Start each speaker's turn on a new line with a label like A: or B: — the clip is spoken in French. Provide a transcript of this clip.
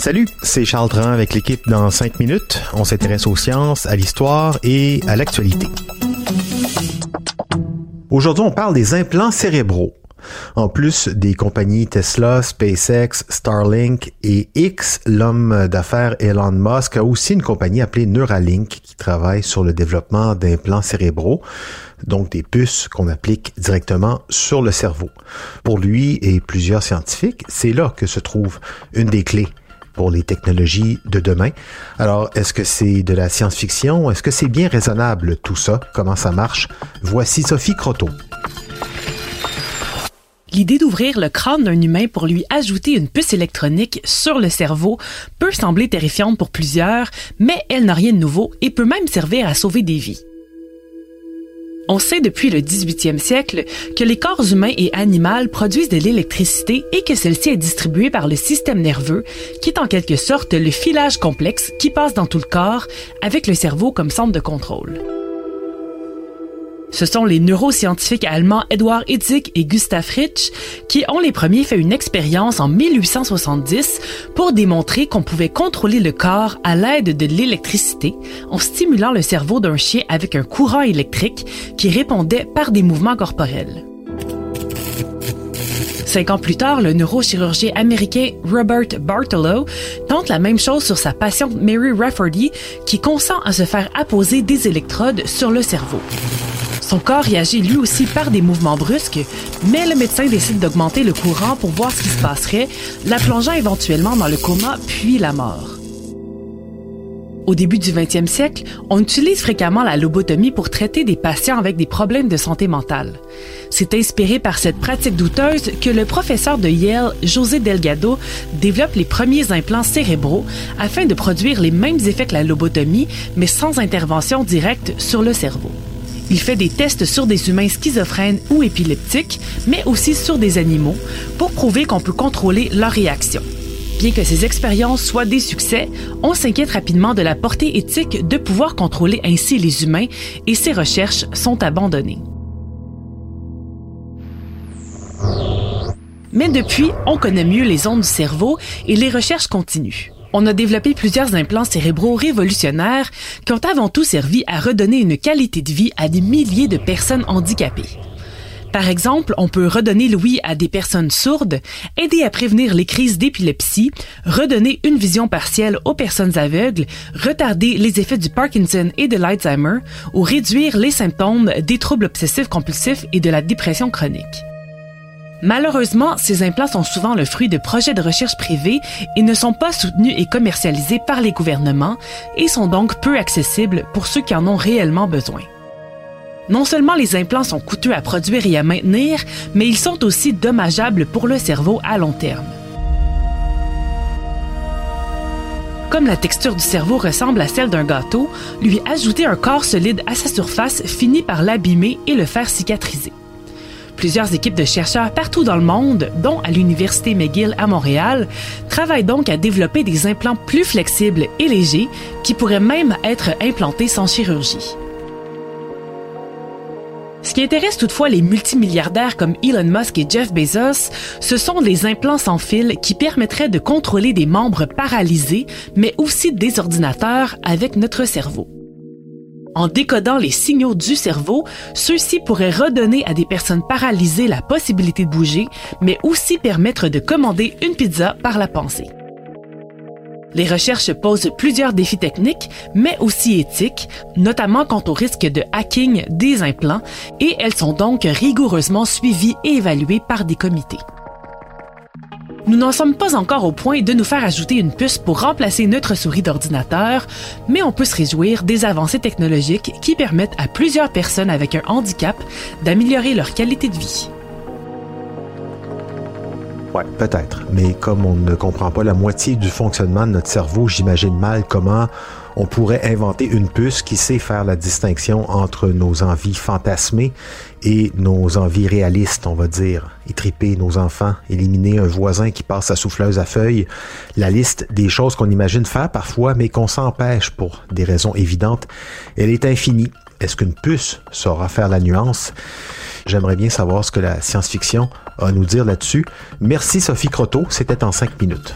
A: Salut, c'est Charles Dran avec l'équipe dans 5 minutes. On s'intéresse aux sciences, à l'histoire et à l'actualité. Aujourd'hui, on parle des implants cérébraux. En plus des compagnies Tesla, SpaceX, Starlink et X, l'homme d'affaires Elon Musk a aussi une compagnie appelée Neuralink qui travaille sur le développement d'implants cérébraux, donc des puces qu'on applique directement sur le cerveau. Pour lui et plusieurs scientifiques, c'est là que se trouve une des clés pour les technologies de demain. Alors, est-ce que c'est de la science-fiction? Est-ce que c'est bien raisonnable tout ça? Comment ça marche? Voici Sophie Croteau.
B: L'idée d'ouvrir le crâne d'un humain pour lui ajouter une puce électronique sur le cerveau peut sembler terrifiante pour plusieurs, mais elle n'a rien de nouveau et peut même servir à sauver des vies. On sait depuis le 18e siècle que les corps humains et animaux produisent de l'électricité et que celle-ci est distribuée par le système nerveux, qui est en quelque sorte le filage complexe qui passe dans tout le corps avec le cerveau comme centre de contrôle. Ce sont les neuroscientifiques allemands Edward Hitzig et Gustav Fritsch qui ont les premiers fait une expérience en 1870 pour démontrer qu'on pouvait contrôler le corps à l'aide de l'électricité en stimulant le cerveau d'un chien avec un courant électrique qui répondait par des mouvements corporels. Cinq ans plus tard, le neurochirurgien américain Robert Bartolo tente la même chose sur sa patiente Mary Rafferty qui consent à se faire apposer des électrodes sur le cerveau. Son corps réagit lui aussi par des mouvements brusques, mais le médecin décide d'augmenter le courant pour voir ce qui se passerait, la plongeant éventuellement dans le coma puis la mort. Au début du 20e siècle, on utilise fréquemment la lobotomie pour traiter des patients avec des problèmes de santé mentale. C'est inspiré par cette pratique douteuse que le professeur de Yale, José Delgado, développe les premiers implants cérébraux afin de produire les mêmes effets que la lobotomie, mais sans intervention directe sur le cerveau. Il fait des tests sur des humains schizophrènes ou épileptiques, mais aussi sur des animaux, pour prouver qu'on peut contrôler leurs réactions. Bien que ces expériences soient des succès, on s'inquiète rapidement de la portée éthique de pouvoir contrôler ainsi les humains et ces recherches sont abandonnées. Mais depuis, on connaît mieux les ondes du cerveau et les recherches continuent on a développé plusieurs implants cérébraux révolutionnaires qui ont avant tout servi à redonner une qualité de vie à des milliers de personnes handicapées. Par exemple, on peut redonner l'ouïe à des personnes sourdes, aider à prévenir les crises d'épilepsie, redonner une vision partielle aux personnes aveugles, retarder les effets du Parkinson et de l'Alzheimer ou réduire les symptômes des troubles obsessifs compulsifs et de la dépression chronique. Malheureusement, ces implants sont souvent le fruit de projets de recherche privés et ne sont pas soutenus et commercialisés par les gouvernements et sont donc peu accessibles pour ceux qui en ont réellement besoin. Non seulement les implants sont coûteux à produire et à maintenir, mais ils sont aussi dommageables pour le cerveau à long terme. Comme la texture du cerveau ressemble à celle d'un gâteau, lui ajouter un corps solide à sa surface finit par l'abîmer et le faire cicatriser. Plusieurs équipes de chercheurs partout dans le monde, dont à l'Université McGill à Montréal, travaillent donc à développer des implants plus flexibles et légers qui pourraient même être implantés sans chirurgie. Ce qui intéresse toutefois les multimilliardaires comme Elon Musk et Jeff Bezos, ce sont les implants sans fil qui permettraient de contrôler des membres paralysés, mais aussi des ordinateurs avec notre cerveau. En décodant les signaux du cerveau, ceux-ci pourraient redonner à des personnes paralysées la possibilité de bouger, mais aussi permettre de commander une pizza par la pensée. Les recherches posent plusieurs défis techniques, mais aussi éthiques, notamment quant au risque de hacking des implants, et elles sont donc rigoureusement suivies et évaluées par des comités. Nous n'en sommes pas encore au point de nous faire ajouter une puce pour remplacer notre souris d'ordinateur, mais on peut se réjouir des avancées technologiques qui permettent à plusieurs personnes avec un handicap d'améliorer leur qualité de vie.
A: Ouais, peut-être. Mais comme on ne comprend pas la moitié du fonctionnement de notre cerveau, j'imagine mal comment on pourrait inventer une puce qui sait faire la distinction entre nos envies fantasmées et nos envies réalistes, on va dire. Étriper nos enfants, éliminer un voisin qui passe sa souffleuse à feuilles, la liste des choses qu'on imagine faire parfois, mais qu'on s'empêche pour des raisons évidentes, elle est infinie. Est-ce qu'une puce saura faire la nuance? j'aimerais bien savoir ce que la science-fiction a à nous dire là-dessus. Merci Sophie Croteau, c'était en cinq minutes.